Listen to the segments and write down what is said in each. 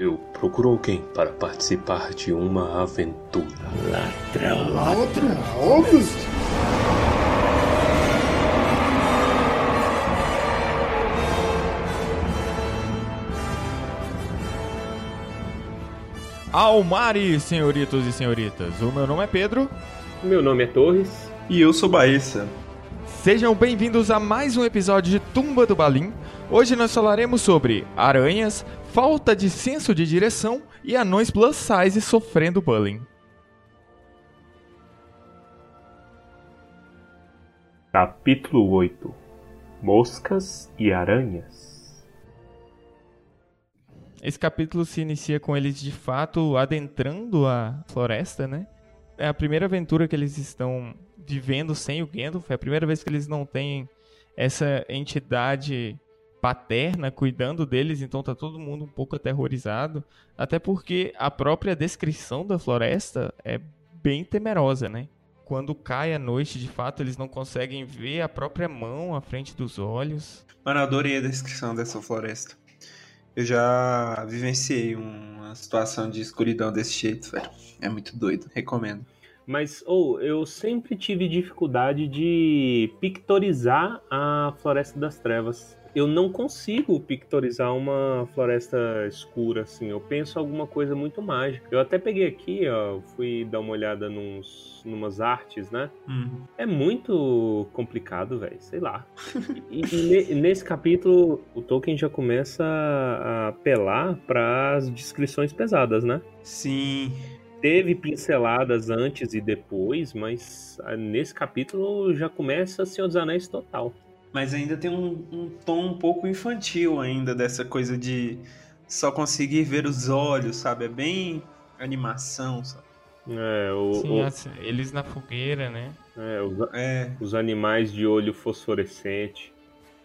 Eu procuro alguém para participar de uma aventura. Ladrão. Ladrão, August? Almari, senhoritos e senhoritas. O meu nome é Pedro. Meu nome é Torres. E eu sou Baessa. Sejam bem-vindos a mais um episódio de Tumba do Balim. Hoje nós falaremos sobre aranhas, falta de senso de direção e anões plus size sofrendo bullying. Capítulo 8 Moscas e Aranhas Esse capítulo se inicia com eles de fato adentrando a floresta, né? É a primeira aventura que eles estão vivendo sem o Gandalf, é a primeira vez que eles não têm essa entidade paterna cuidando deles, então tá todo mundo um pouco aterrorizado, até porque a própria descrição da floresta é bem temerosa, né? Quando cai a noite, de fato, eles não conseguem ver a própria mão à frente dos olhos. Mano, eu adorei a descrição dessa floresta. Eu já vivenciei uma situação de escuridão desse jeito, velho. É muito doido, recomendo. Mas, ou, oh, eu sempre tive dificuldade de pictorizar a Floresta das Trevas eu não consigo pictorizar uma floresta escura, assim. Eu penso alguma coisa muito mágica. Eu até peguei aqui, ó, fui dar uma olhada nos, numas artes, né? Uhum. É muito complicado, velho. Sei lá. e, e, nesse capítulo, o Tolkien já começa a apelar para as descrições pesadas, né? Sim. Teve pinceladas antes e depois, mas ah, nesse capítulo já começa Senhor dos Anéis total. Mas ainda tem um, um, tom um pouco infantil ainda dessa coisa de só conseguir ver os olhos, sabe? É bem animação, sabe? É, o, Sim, o... Assim, eles na fogueira, né? É os, é, os animais de olho fosforescente.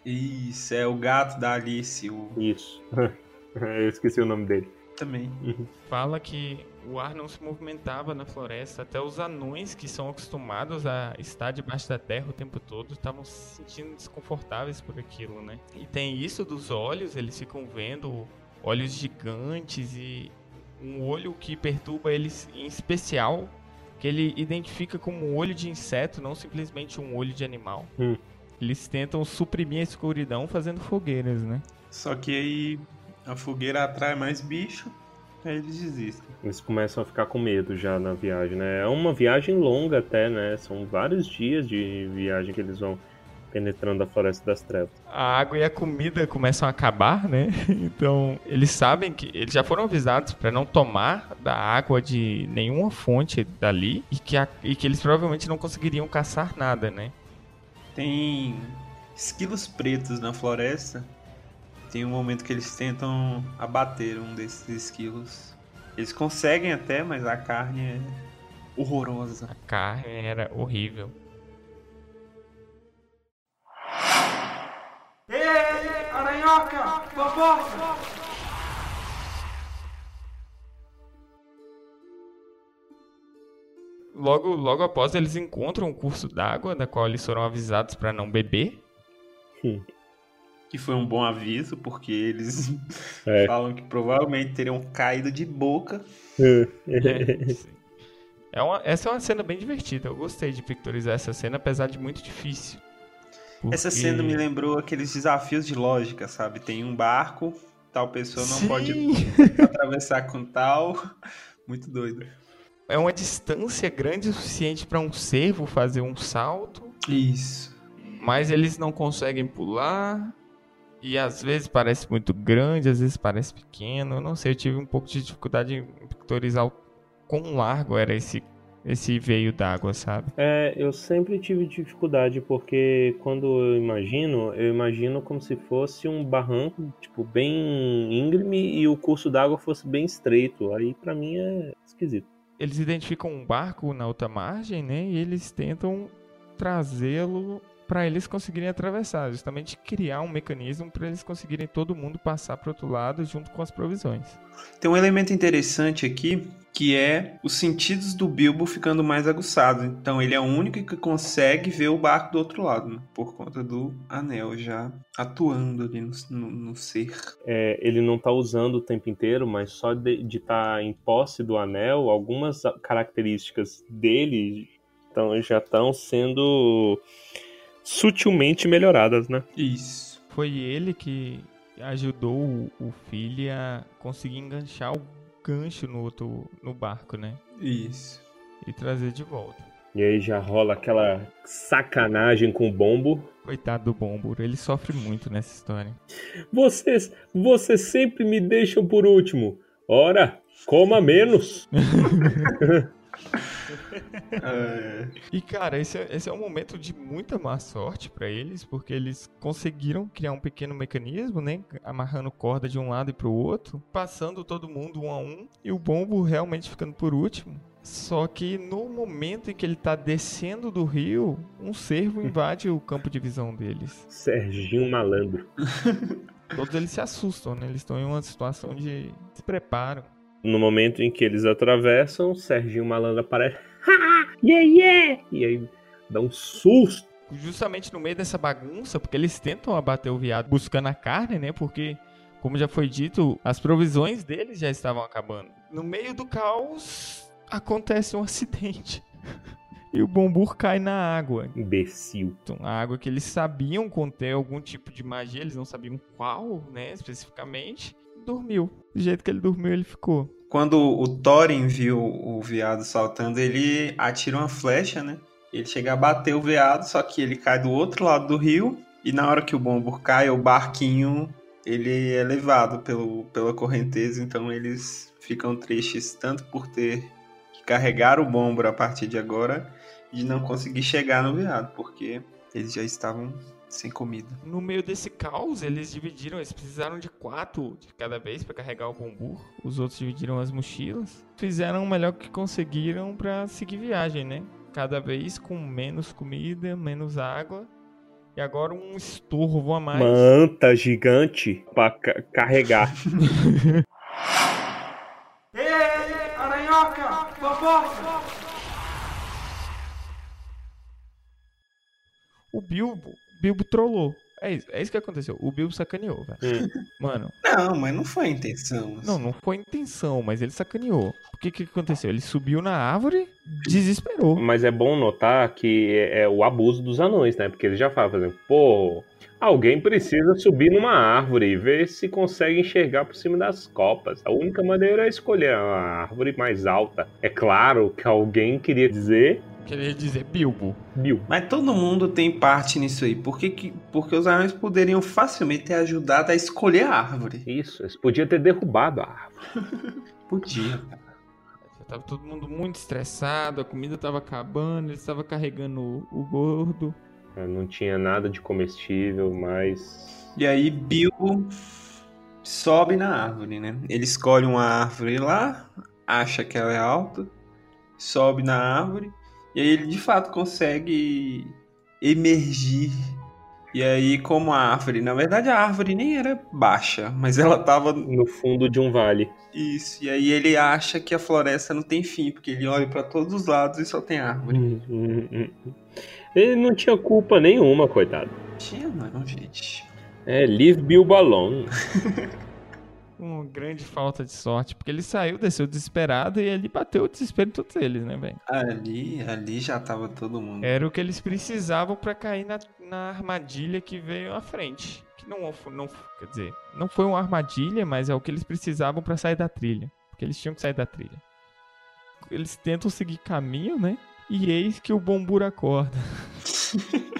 Isso, é o gato da Alice. O... Isso. Eu esqueci o nome dele. Também. Uhum. Fala que o ar não se movimentava na floresta. Até os anões que são acostumados a estar debaixo da terra o tempo todo estavam se sentindo desconfortáveis por aquilo, né? E tem isso dos olhos, eles ficam vendo olhos gigantes e um olho que perturba eles em especial, que ele identifica como um olho de inseto, não simplesmente um olho de animal. Hum. Eles tentam suprimir a escuridão fazendo fogueiras, né? Só que aí a fogueira atrai mais bicho Aí eles desistem. Eles começam a ficar com medo já na viagem, né? É uma viagem longa até, né? São vários dias de viagem que eles vão penetrando a Floresta das Trevas. A água e a comida começam a acabar, né? Então, eles sabem que eles já foram avisados para não tomar da água de nenhuma fonte dali e que, a, e que eles provavelmente não conseguiriam caçar nada, né? Tem esquilos pretos na floresta tem um momento que eles tentam abater um desses esquilos. Eles conseguem até, mas a carne é horrorosa. A carne era horrível. Ei, aranhoca! Fofoca! Logo, logo após eles encontram um curso d'água, da qual eles foram avisados para não beber. Sim que foi um bom aviso, porque eles é. falam que provavelmente teriam caído de boca. É, é uma, essa é uma cena bem divertida. Eu gostei de pictorizar essa cena, apesar de muito difícil. Porque... Essa cena me lembrou aqueles desafios de lógica, sabe? Tem um barco, tal pessoa não Sim. pode atravessar com tal. Muito doido. É uma distância grande o suficiente para um cervo fazer um salto. Isso. Mas eles não conseguem pular. E às vezes parece muito grande, às vezes parece pequeno. Eu não sei, eu tive um pouco de dificuldade em pictorizar o quão largo era esse esse veio d'água, sabe? É, eu sempre tive dificuldade porque quando eu imagino, eu imagino como se fosse um barranco, tipo, bem íngreme e o curso d'água fosse bem estreito. Aí para mim é esquisito. Eles identificam um barco na outra margem, né? E eles tentam trazê-lo para eles conseguirem atravessar, justamente criar um mecanismo para eles conseguirem todo mundo passar para outro lado junto com as provisões. Tem um elemento interessante aqui que é os sentidos do Bilbo ficando mais aguçados. Então ele é o único que consegue ver o barco do outro lado, né? por conta do anel já atuando ali no, no, no ser. É, ele não tá usando o tempo inteiro, mas só de estar tá em posse do anel, algumas características dele tão, já estão sendo sutilmente melhoradas, né? Isso. Foi ele que ajudou o, filho a conseguir enganchar o gancho no outro no barco, né? Isso. E trazer de volta. E aí já rola aquela sacanagem com o bombo. Coitado do bombo, ele sofre muito nessa história. Vocês, vocês sempre me deixam por último. Ora, coma menos. é. E cara, esse é, esse é um momento de muita má sorte para eles, porque eles conseguiram criar um pequeno mecanismo, né, amarrando corda de um lado e pro outro, passando todo mundo um a um, e o bombo realmente ficando por último. Só que no momento em que ele tá descendo do rio, um cervo invade o campo de visão deles. Serginho malandro. Todos eles se assustam, né? Eles estão em uma situação de despreparo. No momento em que eles atravessam, Serginho malandro aparece. yeah, yeah! E aí dá um susto. Justamente no meio dessa bagunça, porque eles tentam abater o viado buscando a carne, né? Porque, como já foi dito, as provisões deles já estavam acabando. No meio do caos, acontece um acidente. E o bombur cai na água. Imbecil. Então, a água que eles sabiam conter algum tipo de magia, eles não sabiam qual, né, especificamente. Dormiu. Do jeito que ele dormiu, ele ficou. Quando o Thorin viu o veado saltando, ele atira uma flecha, né? Ele chega a bater o veado, só que ele cai do outro lado do rio. E na hora que o bombur cai, o barquinho ele é levado pelo, pela correnteza, então eles ficam tristes tanto por ter que carregar o bombur a partir de agora de não conseguir chegar no veado, porque eles já estavam sem comida. No meio desse caos, eles dividiram, eles precisaram de quatro de cada vez para carregar o bambu. Os outros dividiram as mochilas. Fizeram o melhor que conseguiram para seguir viagem, né? Cada vez com menos comida, menos água. E agora um estorvo a mais. Manta gigante para ca carregar. ei, ei, aranhoca! Fofoca! O Bilbo Bilbo trollou. É isso, é isso que aconteceu. O Bilbo sacaneou, velho. Hum. Mano. Não, mas não foi a intenção. Assim. Não, não foi a intenção, mas ele sacaneou. O que que aconteceu? Ele subiu na árvore, desesperou. Mas é bom notar que é, é o abuso dos anões, né? Porque ele já fala, fazendo, pô, alguém precisa subir numa árvore e ver se consegue enxergar por cima das copas. A única maneira é escolher a árvore mais alta. É claro que alguém queria dizer Queria dizer Bilbo. Bilbo. Mas todo mundo tem parte nisso aí. Por que, que, porque os anões poderiam facilmente ter ajudado a escolher a árvore. Isso, eles podiam ter derrubado a árvore. Podia, cara. Tava todo mundo muito estressado, a comida tava acabando, eles estavam carregando o, o gordo. É, não tinha nada de comestível, mas. E aí Bilbo sobe na árvore, né? Ele escolhe uma árvore lá, acha que ela é alta, sobe na árvore e aí ele de fato consegue emergir. E aí, como a árvore, na verdade a árvore nem era baixa, mas ela tava no fundo de um vale. Isso. E aí ele acha que a floresta não tem fim, porque ele olha para todos os lados e só tem árvore. Hum, hum, hum. Ele não tinha culpa nenhuma, coitado. Tinha não, gente. É, leave Bilbo alone. uma grande falta de sorte, porque ele saiu, desceu desesperado e ali bateu o desespero em todos eles, né, velho? Ali, ali já tava todo mundo. Era o que eles precisavam para cair na, na armadilha que veio à frente. Que não, não, quer dizer, não foi uma armadilha, mas é o que eles precisavam para sair da trilha. Porque eles tinham que sair da trilha. Eles tentam seguir caminho, né? E eis que o Bombura acorda.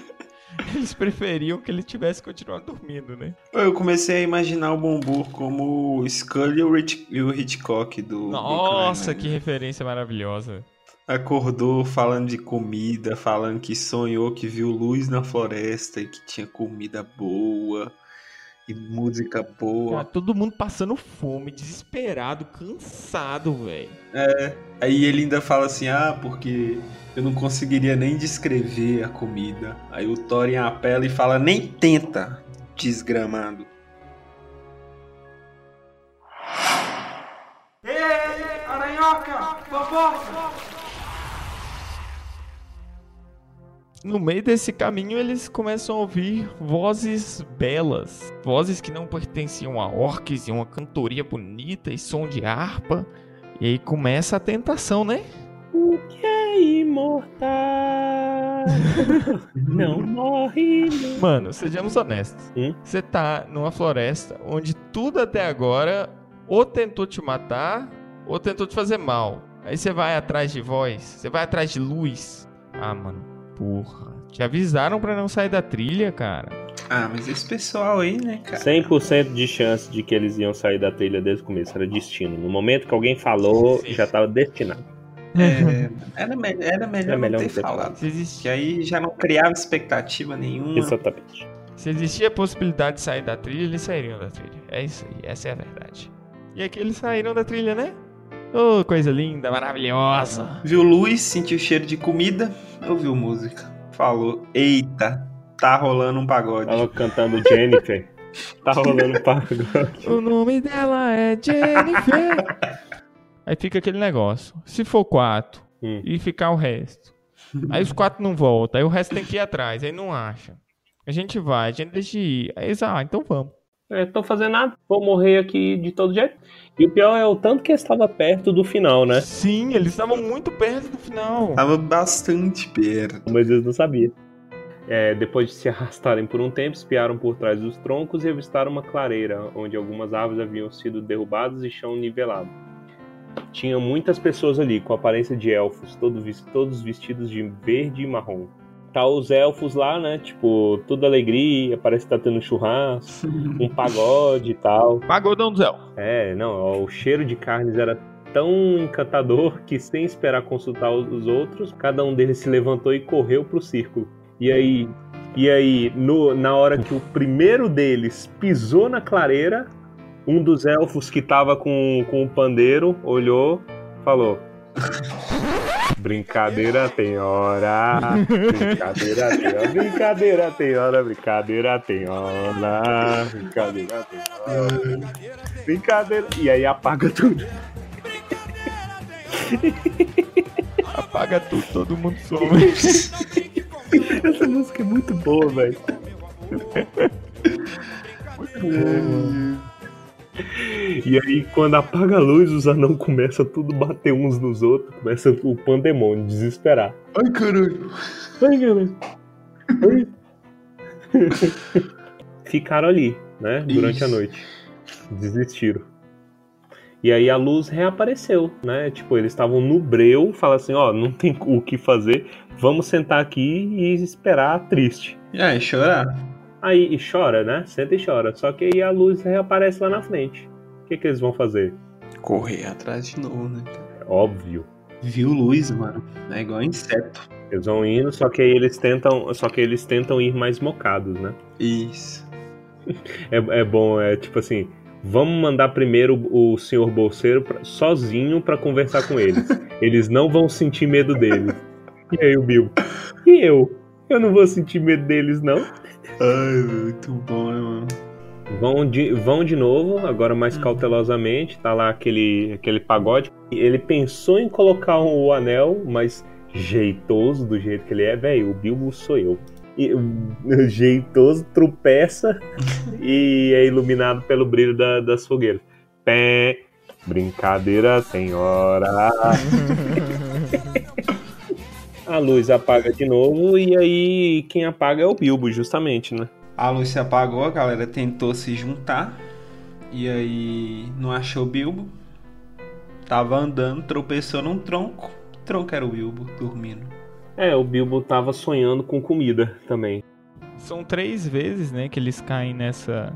Eles preferiam que ele tivesse continuado dormindo, né? Eu comecei a imaginar o Bombur como o Scully e o Hitchcock do. Nossa, que referência maravilhosa. Acordou falando de comida, falando que sonhou que viu luz na floresta e que tinha comida boa. E música boa. Cara, todo mundo passando fome, desesperado, cansado, velho. É. Aí ele ainda fala assim: ah, porque eu não conseguiria nem descrever a comida. Aí o Thorin apela e fala: nem tenta, desgramado. Ei, aranhoca, fofoca! No meio desse caminho, eles começam a ouvir vozes belas. Vozes que não pertenciam a orques e uma cantoria bonita e som de harpa. E aí começa a tentação, né? O que é imortal não morre. não. Mano, sejamos honestos. Hum? Você tá numa floresta onde tudo até agora ou tentou te matar ou tentou te fazer mal. Aí você vai atrás de voz, você vai atrás de luz. Ah, mano, porra. Te avisaram pra não sair da trilha, cara. Ah, mas esse pessoal aí, né, cara? 100% de chance de que eles iam sair da trilha desde o começo. Era destino. No momento que alguém falou, Sim. já estava destinado. É, era, me- era melhor, Era melhor não ter ter falado. Se, Que existia, aí já não criava expectativa nenhuma. Exatamente. se existia a possibilidade de sair da trilha, eles sairiam da trilha. É isso aí, essa é a verdade. E aqui eles saíram da trilha, né? Oh, coisa linda, maravilhosa. Viu luz, sentiu cheiro de comida, ouviu música. Falou, eita, tá rolando um pagode. Tava cantando Jennifer. tá rolando pagode. O nome dela é Jennifer. Aí fica aquele negócio. Se for quatro Hum. e ficar o resto. Aí os quatro não voltam. Aí o resto tem que ir atrás. Aí não acha. A gente vai, a gente deixa de ir. Aí eles, ah, então vamos. É, tô fazendo nada, vou morrer aqui de todo jeito. E o pior é o tanto que estava perto do final, né? Sim, eles estavam muito perto do final. Tava bastante perto. Mas eles não sabiam. É, depois de se arrastarem por um tempo, espiaram por trás dos troncos e avistaram uma clareira, onde algumas árvores haviam sido derrubadas e chão nivelado. Tinha muitas pessoas ali, com aparência de elfos, todos vestidos de verde e marrom. Tá os elfos lá, né? Tipo, tudo alegria, parece que tá tendo churrasco, um pagode e tal. Pagodão do Zé. É, não, ó, o cheiro de carnes era tão encantador que, sem esperar consultar os os outros, cada um deles se levantou e correu pro círculo. E aí, e aí no- na hora que o primeiro deles pisou na clareira, um dos elfos que tava com, com o pandeiro olhou, falou: Brincadeira tem hora, brincadeira tem hora, brincadeira tem hora, brincadeira tem hora, brincadeira tem hora. Brincadeira. E aí apaga tudo. Apaga tudo, todo mundo some. Essa música é muito boa, velho. E aí, quando apaga a luz, os anão começam tudo a bater uns nos outros. Começa o pandemônio, desesperar. Ai, caralho. Ai, galera. Ai. Ficaram ali, né? Durante a Isso. noite. Desistiram. E aí a luz reapareceu, né? Tipo, eles estavam no breu, fala assim, ó, não tem o que fazer, vamos sentar aqui e esperar triste. E aí, chorar? Aí e chora, né? Senta e chora. Só que aí a luz reaparece lá na frente. O que, que eles vão fazer? Correr atrás de novo, né? É óbvio. Viu luz, mano. É igual inseto. Eles vão indo, só que aí eles tentam. Só que eles tentam ir mais mocados, né? Isso. É, é bom, é tipo assim. Vamos mandar primeiro o senhor bolseiro pra- sozinho pra conversar com eles. Eles não vão sentir medo deles. E aí o Bill? E eu? Eu não vou sentir medo deles, não. Ai, muito bom, né, mano? Vão de, vão de novo, agora mais cautelosamente. Tá lá aquele, aquele pagode. Ele pensou em colocar o anel, mas jeitoso do jeito que ele é, velho. O Bilbo sou eu. E, jeitoso tropeça e é iluminado pelo brilho da- das fogueiras. Pé, brincadeira tem hora. A luz apaga de novo e aí quem apaga é o Bilbo, justamente, né? A luz se apagou, a galera tentou se juntar. E aí não achou o Bilbo. Tava andando, tropeçou num tronco. O tronco era o Bilbo, dormindo. É, o Bilbo tava sonhando com comida também. São três vezes, né, que eles caem nessa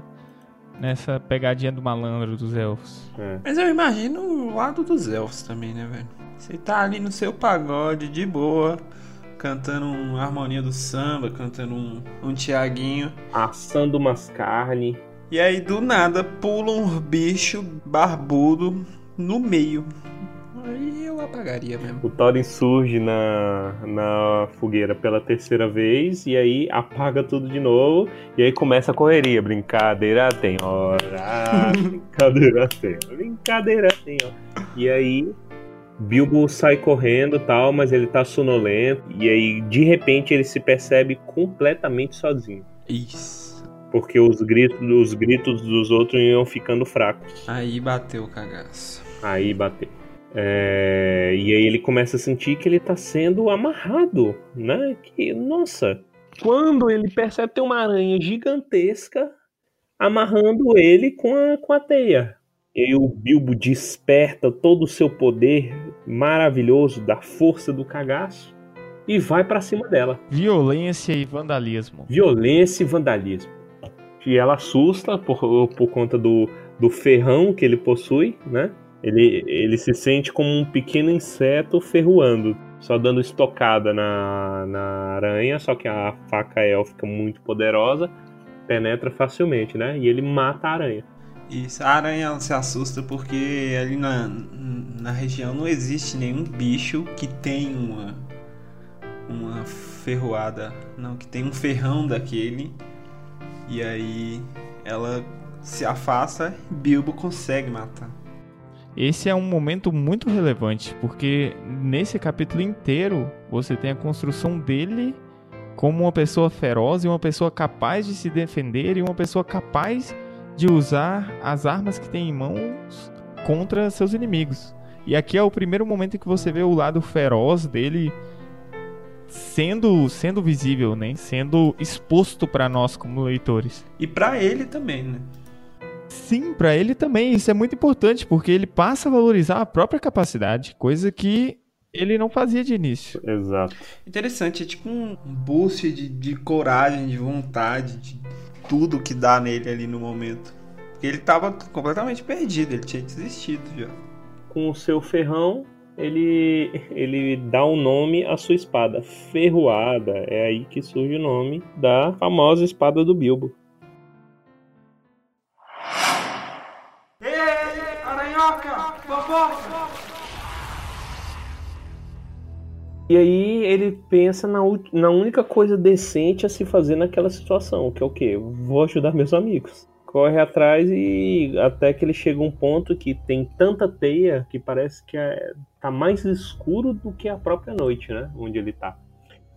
nessa pegadinha do malandro dos elfos. É. Mas eu imagino o lado dos elfos também, né, velho? Você tá ali no seu pagode, de boa, cantando uma harmonia do samba, cantando um, um Tiaguinho. Assando umas carnes, E aí, do nada, pula um bicho barbudo no meio. Apagaria mesmo. O Thorin surge na, na fogueira pela terceira vez e aí apaga tudo de novo e aí começa a correria. Brincadeira tem hora, brincadeira tem brincadeira tem hora. E aí Bilbo sai correndo tal, mas ele tá sonolento e aí de repente ele se percebe completamente sozinho. Isso. Porque os gritos, os gritos dos outros iam ficando fracos. Aí bateu o cagaço. Aí bateu. É, e aí ele começa a sentir que ele tá sendo amarrado, né? Que, nossa, quando ele percebe tem uma aranha gigantesca amarrando ele com a, com a teia. E aí o Bilbo desperta todo o seu poder maravilhoso da força do cagaço e vai pra cima dela. Violência e vandalismo. Violência e vandalismo. E ela assusta por, por conta do, do ferrão que ele possui, né? Ele, ele se sente como um pequeno inseto ferroando, só dando estocada na, na aranha, só que a faca élfica muito poderosa penetra facilmente, né? E ele mata a aranha. Isso, a aranha se assusta porque ali na, na região não existe nenhum bicho que tem uma, uma ferroada, não, que tem um ferrão daquele. E aí ela se afasta e Bilbo consegue matar. Esse é um momento muito relevante, porque nesse capítulo inteiro você tem a construção dele como uma pessoa feroz e uma pessoa capaz de se defender e uma pessoa capaz de usar as armas que tem em mãos contra seus inimigos. E aqui é o primeiro momento que você vê o lado feroz dele sendo sendo visível, né? Sendo exposto para nós como leitores. E pra ele também, né? Sim, pra ele também. Isso é muito importante porque ele passa a valorizar a própria capacidade, coisa que ele não fazia de início. Exato. Interessante, é tipo um boost de, de coragem, de vontade, de tudo que dá nele ali no momento. Porque ele tava completamente perdido, ele tinha desistido já. Com o seu ferrão, ele, ele dá um nome à sua espada, Ferroada. É aí que surge o nome da famosa espada do Bilbo. E aí ele pensa na, na única coisa decente a se fazer naquela situação, que é o quê? Vou ajudar meus amigos. Corre atrás e até que ele chega a um ponto que tem tanta teia que parece que é, tá mais escuro do que a própria noite, né? Onde ele tá.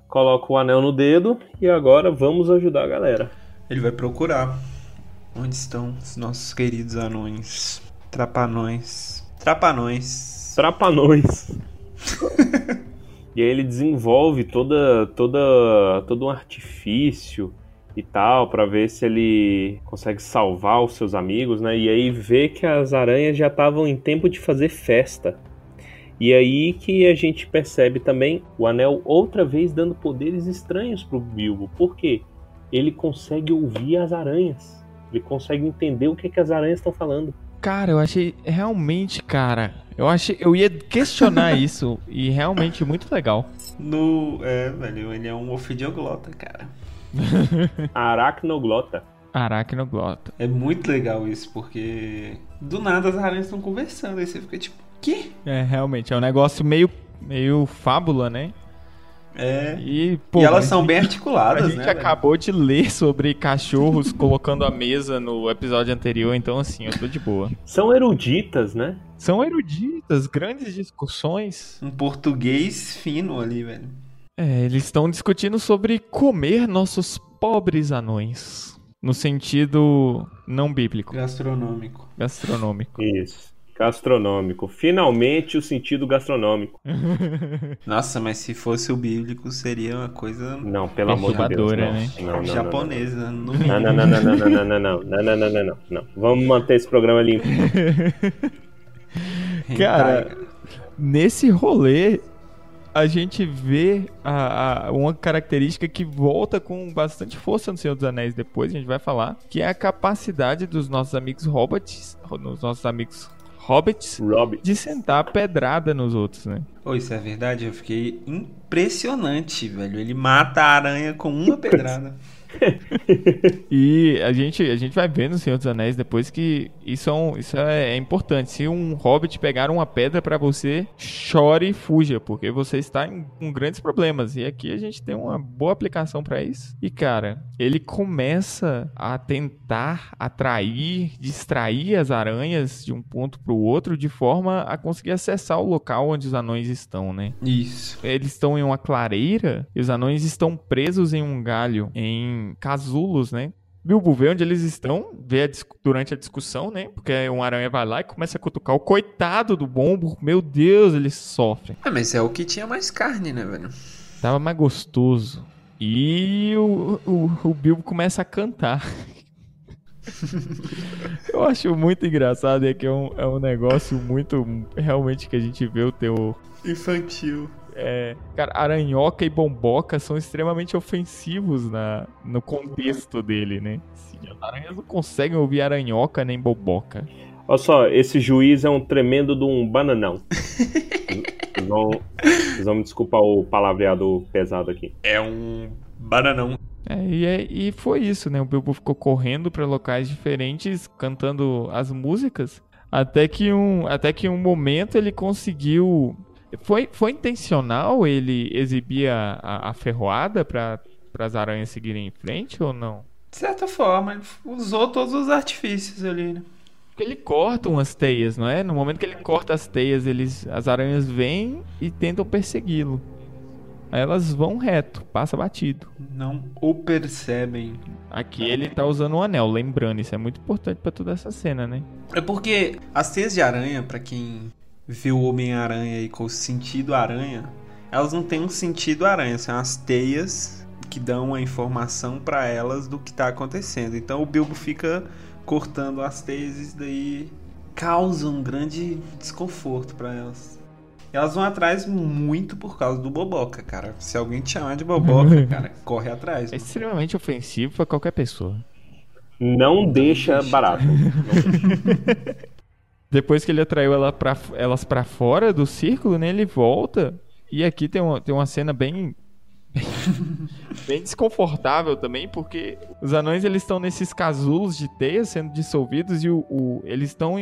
Coloca o anel no dedo e agora vamos ajudar a galera. Ele vai procurar onde estão os nossos queridos anões. Trapanões. Trapanões. Trapanões. e aí ele desenvolve toda, toda, todo um artifício e tal para ver se ele consegue salvar os seus amigos, né? E aí vê que as aranhas já estavam em tempo de fazer festa. E aí que a gente percebe também o anel outra vez dando poderes estranhos pro Bilbo. Por quê? Ele consegue ouvir as aranhas. Ele consegue entender o que, que as aranhas estão falando. Cara, eu achei realmente, cara, eu achei, eu ia questionar isso e realmente muito legal. No. É, velho, ele é um ofidioglota, cara. Aracnoglota. Aracnoglota. É muito legal isso, porque do nada as aranhas estão conversando. Aí você fica tipo, quê? É, realmente, é um negócio meio, meio fábula, né? É. E, pô, e elas a são gente- bem A articuladas, gente né? velho? acabou de ler sobre cachorros colocando a mesa no episódio anterior, então assim, eu tô de boa. São eruditas, né? São eruditas, grandes discussões. Um português fino ali, velho. É, eles estão discutindo sobre comer nossos pobres anões. No sentido não bíblico, Gastronômico. gastronômico. Isso. Gastronômico. Finalmente o sentido gastronômico. Nossa, mas se fosse o bíblico, seria uma coisa Não, pelo amor de Deus. Não. né? Não, não, não, japonesa. no Não, não, não, não, não, não, não, não, não, não, não, não, não, não. Vamos manter esse programa limpo. Cara, Nesse rolê, a gente vê a- a- uma característica que volta com bastante força no Senhor dos Anéis depois, a gente vai falar, que é a capacidade dos nossos amigos hobbits, dos nossos amigos hobbits, Rob. de sentar pedrada nos outros, né? Ô, isso é verdade? Eu fiquei impressionante, velho. Ele mata a aranha com uma pedrada. e a gente, a gente vai ver no Senhor dos Anéis depois que isso é, um, isso é, é importante. Se um hobbit pegar uma pedra para você, chore e fuja, porque você está em, com grandes problemas. E aqui a gente tem uma boa aplicação para isso. E cara, ele começa a tentar atrair, distrair as aranhas de um ponto para o outro de forma a conseguir acessar o local onde os anões estão, né? Isso. Eles estão em uma clareira e os anões estão presos em um galho, em casulos, né? Bilbo vê onde eles estão, vê a durante a discussão, né? Porque um aranha vai lá e começa a cutucar o coitado do bombo. Meu Deus, ele sofre. Ah, mas é o que tinha mais carne, né, velho? Tava mais gostoso. E o, o, o Bilbo começa a cantar. Eu acho muito engraçado, é que é um, é um negócio muito. Realmente que a gente vê o teu. Infantil. É, cara, aranhoca e bomboca são extremamente ofensivos na, no contexto dele, né? Sim, as aranhas não conseguem ouvir aranhoca nem boboca. Olha só, esse juiz é um tremendo de um bananão. Vocês vão, vocês vão me desculpar o palavreado pesado aqui. É um bananão. É, e, é, e foi isso, né? O Bilbo ficou correndo para locais diferentes, cantando as músicas, até que um, até que um momento ele conseguiu. Foi, foi intencional ele exibir a, a, a ferroada para as aranhas seguirem em frente ou não? De certa forma, ele usou todos os artifícios ali, né? Porque ele corta umas teias, não é? No momento que ele corta as teias, eles, as aranhas vêm e tentam persegui-lo. Aí elas vão reto, passa batido. Não o percebem. Aqui ele tá usando um anel, lembrando, isso é muito importante para toda essa cena, né? É porque as teias de aranha, para quem viu o Homem-Aranha aí com o sentido aranha, elas não têm um sentido aranha, são as teias que dão a informação para elas do que tá acontecendo. Então o Bilbo fica cortando as teias, daí causa um grande desconforto para elas. Elas vão atrás muito por causa do boboca, cara. Se alguém te chamar de boboca, cara, corre atrás. É extremamente ofensivo para qualquer pessoa. Não deixa barato. Depois que ele atraiu ela pra, elas para fora do círculo, né, ele volta. E aqui tem uma, tem uma cena bem bem desconfortável também, porque os anões eles estão nesses casulos de teia sendo dissolvidos e o, o eles estão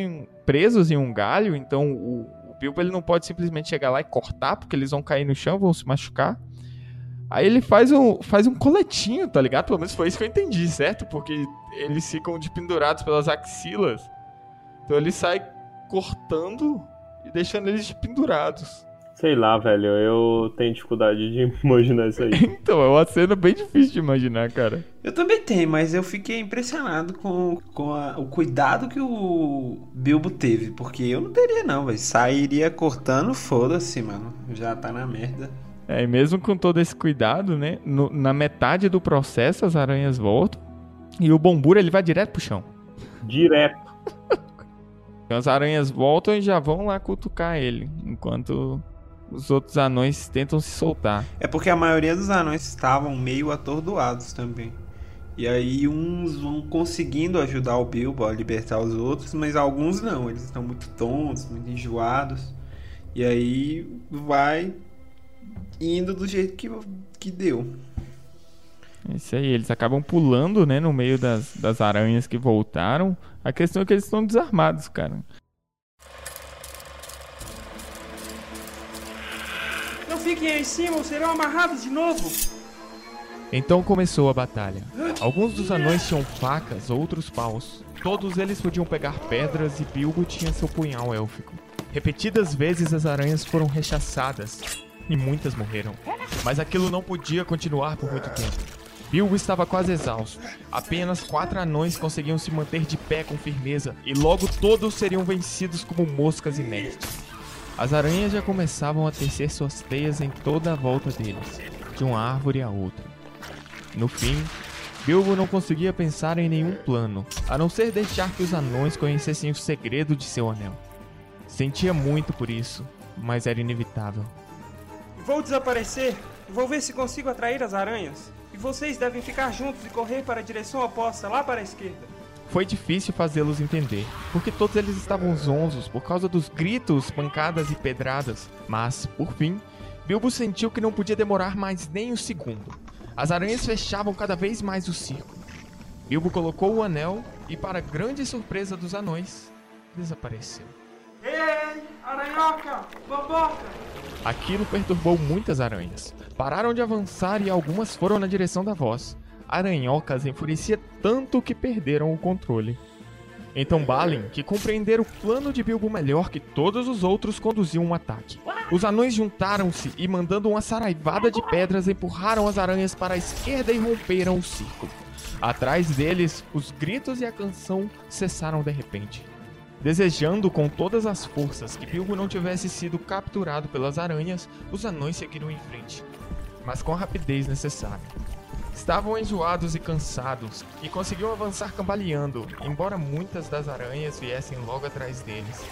presos em um galho, então o, o Bilbo ele não pode simplesmente chegar lá e cortar, porque eles vão cair no chão, vão se machucar. Aí ele faz um, faz um coletinho, tá ligado? Pelo menos foi isso que eu entendi, certo? Porque eles ficam de pendurados pelas axilas. Então ele sai cortando e deixando eles pendurados. Sei lá, velho, eu tenho dificuldade de imaginar isso aí. então, é uma cena bem difícil de imaginar, cara. Eu também tenho, mas eu fiquei impressionado com, com a, o cuidado que o Bilbo teve. Porque eu não teria, não, velho. Sairia cortando, foda-se, mano. Já tá na merda. É, e mesmo com todo esse cuidado, né? No, na metade do processo, as aranhas voltam. E o Bombura, ele vai direto pro chão. Direto. Então as aranhas voltam e já vão lá cutucar ele. Enquanto os outros anões tentam se soltar. É porque a maioria dos anões estavam meio atordoados também. E aí uns vão conseguindo ajudar o Bilbo a libertar os outros, mas alguns não, eles estão muito tontos, muito enjoados. E aí vai indo do jeito que, que deu. É isso aí, eles acabam pulando, né, no meio das, das aranhas que voltaram. A questão é que eles estão desarmados, cara. Não fiquem aí em cima ou serão amarrados de novo. Então começou a batalha. Alguns dos anões tinham facas, outros paus. Todos eles podiam pegar pedras e Bilbo tinha seu punhal élfico. Repetidas vezes as aranhas foram rechaçadas e muitas morreram. Mas aquilo não podia continuar por muito tempo. Bilbo estava quase exausto. Apenas quatro anões conseguiam se manter de pé com firmeza e logo todos seriam vencidos como moscas inertes. As aranhas já começavam a tecer suas teias em toda a volta deles, de uma árvore a outra. No fim, Bilbo não conseguia pensar em nenhum plano, a não ser deixar que os anões conhecessem o segredo de seu anel. Sentia muito por isso, mas era inevitável. Vou desaparecer. Vou ver se consigo atrair as aranhas. E vocês devem ficar juntos e correr para a direção oposta, lá para a esquerda. Foi difícil fazê-los entender, porque todos eles estavam zonzos por causa dos gritos, pancadas e pedradas. Mas, por fim, Bilbo sentiu que não podia demorar mais nem um segundo. As aranhas fechavam cada vez mais o círculo. Bilbo colocou o anel e, para grande surpresa dos anões, desapareceu. Ei, aranhoca, boboca! Aquilo perturbou muitas aranhas. Pararam de avançar e algumas foram na direção da voz. Aranhocas enfurecia tanto que perderam o controle. Então Balin, que compreendera o plano de Bilbo melhor que todos os outros, conduziu um ataque. Os anões juntaram-se e, mandando uma saraivada de pedras, empurraram as aranhas para a esquerda e romperam o círculo. Atrás deles, os gritos e a canção cessaram de repente. Desejando com todas as forças que Bilbo não tivesse sido capturado pelas aranhas, os anões seguiram em frente, mas com a rapidez necessária. Estavam enjoados e cansados e conseguiam avançar cambaleando, embora muitas das aranhas viessem logo atrás deles.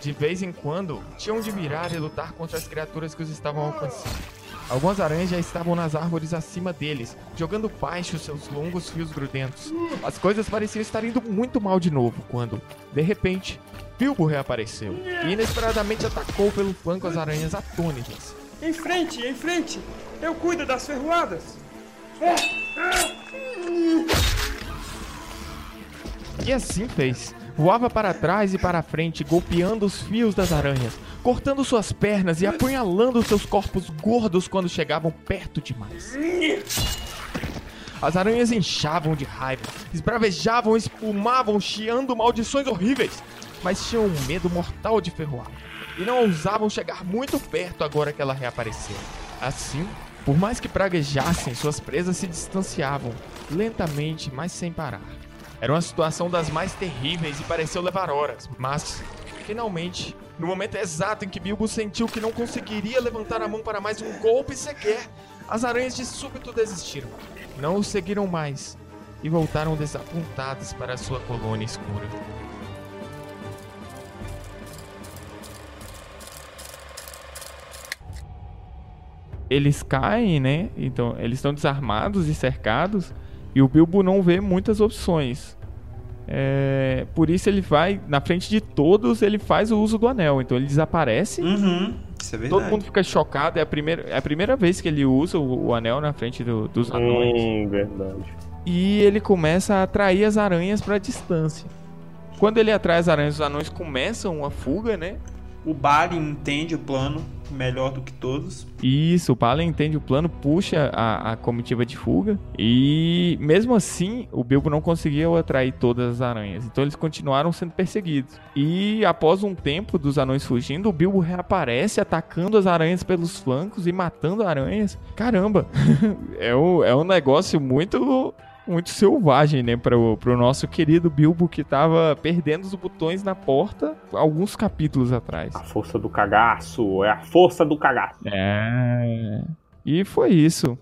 De vez em quando, tinham de virar e lutar contra as criaturas que os estavam alcançando. Algumas aranhas já estavam nas árvores acima deles, jogando baixo seus longos fios grudentos. As coisas pareciam estar indo muito mal de novo quando, de repente, Bilbo reapareceu e inesperadamente atacou pelo flanco as aranhas atônitas. Em frente, em frente! Eu cuido das ferroadas! E assim fez. Voava para trás e para frente, golpeando os fios das aranhas, cortando suas pernas e apunhalando seus corpos gordos quando chegavam perto demais. As aranhas inchavam de raiva, esbravejavam, espumavam, chiando maldições horríveis, mas tinham um medo mortal de ferroar e não ousavam chegar muito perto agora que ela reapareceu. Assim, por mais que praguejassem, suas presas se distanciavam, lentamente, mas sem parar. Era uma situação das mais terríveis e pareceu levar horas, mas, finalmente, no momento exato em que Bilbo sentiu que não conseguiria levantar a mão para mais um golpe sequer, as aranhas de súbito desistiram. Não o seguiram mais e voltaram desapontadas para sua colônia escura. Eles caem, né? Então, eles estão desarmados e cercados e o Bilbo não vê muitas opções. É, por isso ele vai, na frente de todos, ele faz o uso do anel. Então ele desaparece. Uhum, isso é verdade. Todo mundo fica chocado. É a primeira, é a primeira vez que ele usa o, o anel na frente do- dos anões. Hum, verdade. E ele começa a atrair as aranhas pra distância. Quando ele atrai as aranhas, os anões começam uma fuga, né? O Balin entende o plano melhor do que todos. Isso, o Palin entende o plano, puxa a, a comitiva de fuga. E mesmo assim, o Bilbo não conseguiu atrair todas as aranhas. Então eles continuaram sendo perseguidos. E após um tempo dos anões fugindo, o Bilbo reaparece atacando as aranhas pelos flancos e matando aranhas. Caramba! é, um, é um negócio muito. Muito selvagem, né? Pro, pro nosso querido Bilbo que tava perdendo os botões na porta alguns capítulos atrás. A força do cagaço, é a força do cagaço. É. E foi isso.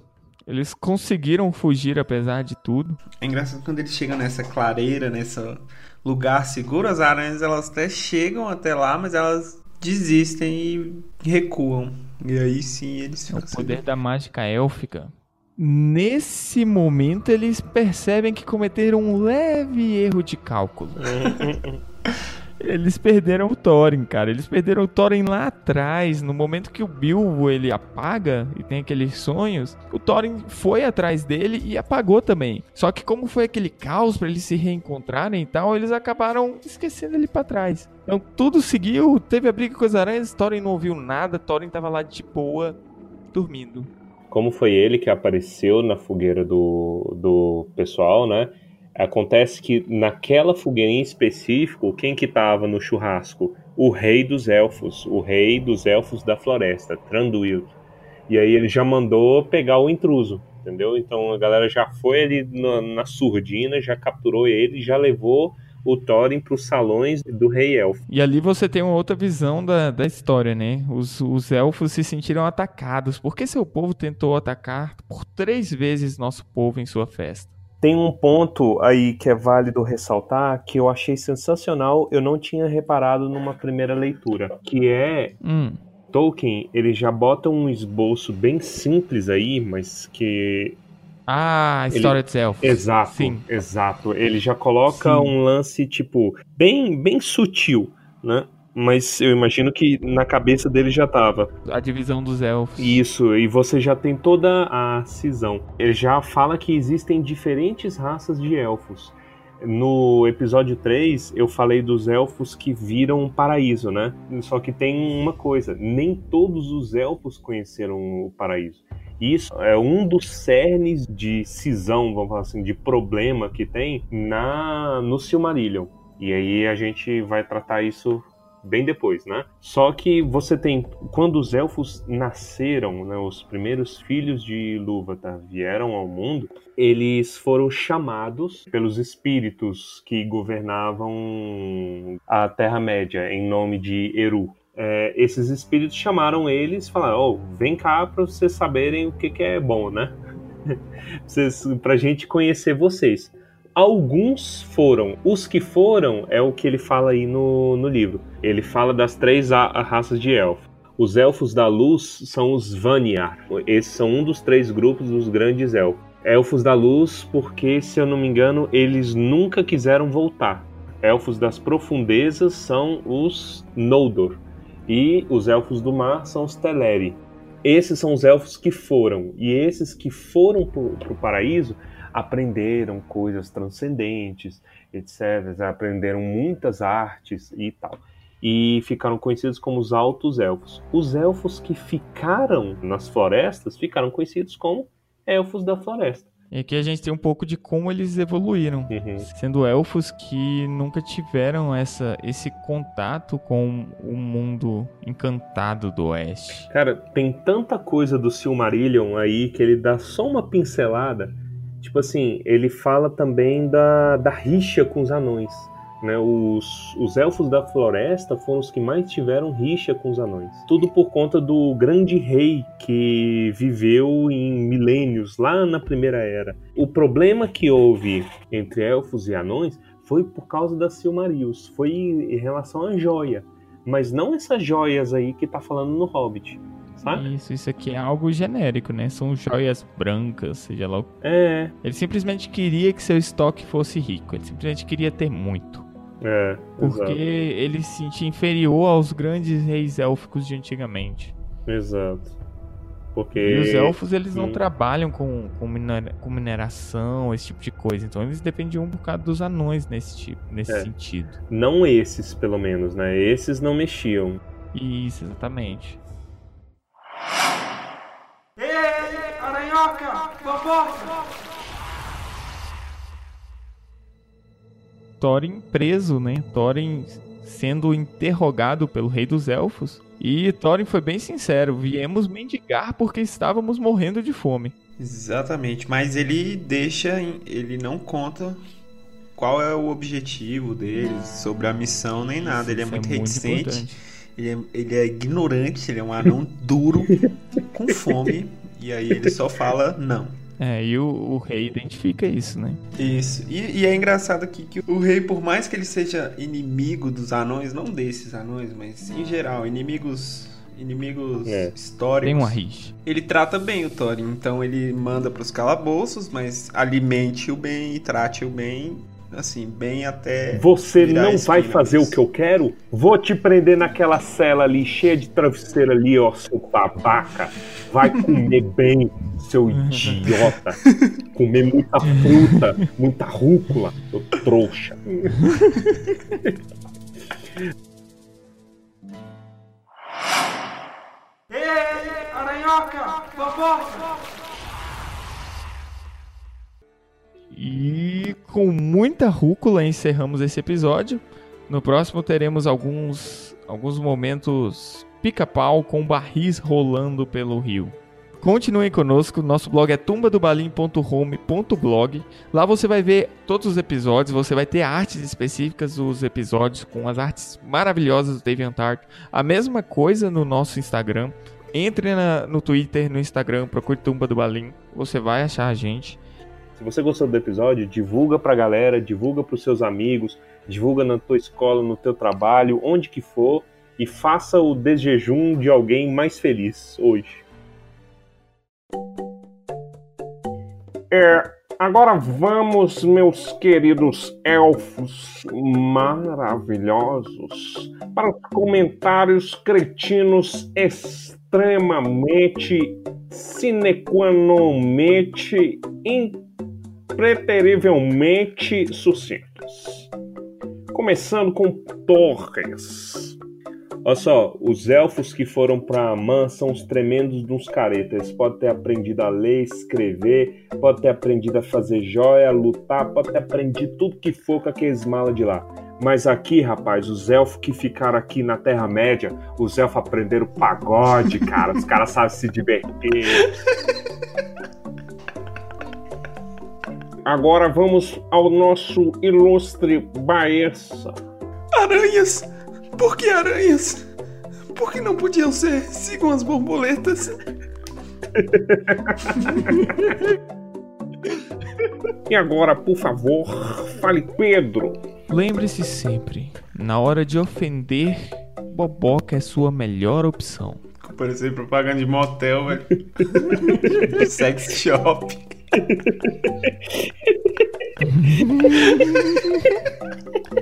Eles conseguiram fugir apesar de tudo. É engraçado quando eles chegam nessa clareira, nesse lugar seguro, as aranhas elas até chegam até lá, mas elas desistem e recuam. E aí sim eles É ficam o poder da mágica élfica. Nesse momento, eles percebem que cometeram um leve erro de cálculo. Eles perderam o Thorin, cara. Eles perderam o Thorin lá atrás, no momento que o Bilbo ele apaga e tem aqueles sonhos. O Thorin foi atrás dele e apagou também. Só que como foi aquele caos pra eles se reencontrarem e tal, eles acabaram esquecendo ele pra trás. Então tudo seguiu, teve a briga com as aranhas, Thorin não ouviu nada, Thorin tava lá de boa, dormindo. Como foi ele que apareceu na fogueira do, do pessoal, né? Acontece que naquela fogueira em específico, quem que tava no churrasco? O rei dos elfos, o rei dos elfos da floresta, Tranduil. E aí ele já mandou pegar o intruso, entendeu? Então a galera já foi ali na, na surdina, já capturou ele, já levou o Thorin para os salões do rei elfo. E ali você tem uma outra visão da, da história, né? Os, os elfos se sentiram atacados. Porque seu povo tentou atacar por três vezes nosso povo em sua festa? Tem um ponto aí que é válido ressaltar que eu achei sensacional, eu não tinha reparado numa primeira leitura, que é Hum, Tolkien, ele já bota um esboço bem simples aí, mas que Ah, a história dos elfos. exato, Sim. exato. Ele já coloca Sim. um lance tipo bem bem sutil, né? Mas eu imagino que na cabeça dele já tava. A divisão dos elfos. Isso, e você já tem toda a cisão. Ele já fala que existem diferentes raças de elfos. No episódio 3, eu falei dos elfos que viram o paraíso, né? Só que tem uma coisa: nem todos os elfos conheceram o paraíso. Isso é um dos cernes de cisão, vamos falar assim, de problema que tem na no Silmarillion. E aí a gente vai tratar isso bem depois, né? Só que você tem quando os elfos nasceram, né, os primeiros filhos de Ilúvatar vieram ao mundo, eles foram chamados pelos espíritos que governavam a Terra Média em nome de Eru. É, esses espíritos chamaram eles, falaram: "Oh, vem cá para vocês saberem o que, que é bom, né? Para a gente conhecer vocês." Alguns foram. Os que foram é o que ele fala aí no, no livro. Ele fala das três raças de elfo. Os elfos da luz são os Vanyar. Esses são um dos três grupos dos grandes elfos. Elfos da luz, porque, se eu não me engano, eles nunca quiseram voltar. Elfos das profundezas são os Noldor. E os elfos do mar são os Teleri. Esses são os elfos que foram. E esses que foram para o paraíso aprenderam coisas transcendentes, etc. Aprenderam muitas artes e tal. E ficaram conhecidos como os Altos Elfos. Os elfos que ficaram nas florestas ficaram conhecidos como Elfos da Floresta. E aqui a gente tem um pouco de como eles evoluíram, uhum. sendo elfos que nunca tiveram essa, esse contato com o mundo encantado do oeste. Cara, tem tanta coisa do Silmarillion aí que ele dá só uma pincelada Tipo assim, ele fala também da, da rixa com os anões. Né? Os, os elfos da floresta foram os que mais tiveram rixa com os anões. Tudo por conta do grande rei que viveu em milênios, lá na Primeira Era. O problema que houve entre elfos e anões foi por causa das Silmarils, foi em relação à joia. Mas não essas joias aí que tá falando no Hobbit sabe? Isso, isso aqui é algo genérico, né? São joias brancas, seja lá o... É. Ele simplesmente queria que seu estoque fosse rico. Ele simplesmente queria ter muito. É, Porque exato. ele se sentia inferior aos grandes reis élficos de antigamente. Exato. Porque... E os elfos, eles não hum. trabalham com, com, minera, com, mineração, esse tipo de coisa. Então eles dependiam um bocado dos anões nesse, tipo, nesse é. sentido. Não esses, pelo menos, né? Esses não mexiam. Isso, exatamente. Ei, aranhoca, fofoca! Thorin preso, né? Thorin sendo interrogado pelo rei dos elfos. E Thorin foi bem sincero: viemos mendigar porque estávamos morrendo de fome. Exatamente, mas ele deixa, ele não conta qual é o objetivo dele, sobre a missão nem nada. Ele é muito, é muito reticente. Importante ele é, ele é ignorante, ele é um anão duro, com fome, e aí ele só fala não. É, e o, o rei identifica isso, né? Isso. E, e, é engraçado aqui que o rei, por mais que ele seja inimigo dos anões, não desses anões, mas em geral, inimigos inimigos é. históricos. Tem uma rixa. Ele trata bem o Thorin, então ele manda para os calabouços, mas alimente-o bem e trate-o bem assim, bem até. Você não vai fazer o que eu quero? Vou te prender naquela cela ali, cheia de travesseiro ali, ó, seu babaca. Vai comer bem, seu idiota. Comer muita fruta, muita rúcula, seu trouxa. Ei, aranhoca, fofoca! E com muita rúcula encerramos esse episódio. No próximo teremos alguns, alguns momentos pica-pau com barris rolando pelo rio. Continuem conosco, nosso blog é tumbadobalim.home.blog. Lá você vai ver todos os episódios, você vai ter artes específicas dos episódios com as artes maravilhosas do DeviantArt. A mesma coisa no nosso Instagram. Entre na, no Twitter, no Instagram, procure Tumba do Balim, você vai achar a gente. Se você gostou do episódio, divulga pra galera, divulga pros seus amigos, divulga na tua escola, no teu trabalho, onde que for, e faça o desjejum de alguém mais feliz hoje. É, Agora vamos, meus queridos elfos maravilhosos, para os comentários cretinos extremamente, sinequanommente, impreterivelmente sucintos. Começando com Torres. Olha só, os elfos que foram pra Amã são os tremendos dos caretas. Eles podem ter aprendido a ler, escrever, podem ter aprendido a fazer joia, lutar, podem ter aprendido tudo que for com aqueles malas de lá. Mas aqui, rapaz, os elfos que ficaram aqui na Terra-média, os elfos aprenderam pagode, cara. Os caras sabem se divertir. Agora vamos ao nosso ilustre Baessa. Aranhas! Por que aranhas? Por que não podiam ser? Sigam as borboletas. E agora, por favor, fale Pedro. Lembre-se sempre, na hora de ofender, boboca é sua melhor opção. Parecia propaganda de motel, velho. Sex shop.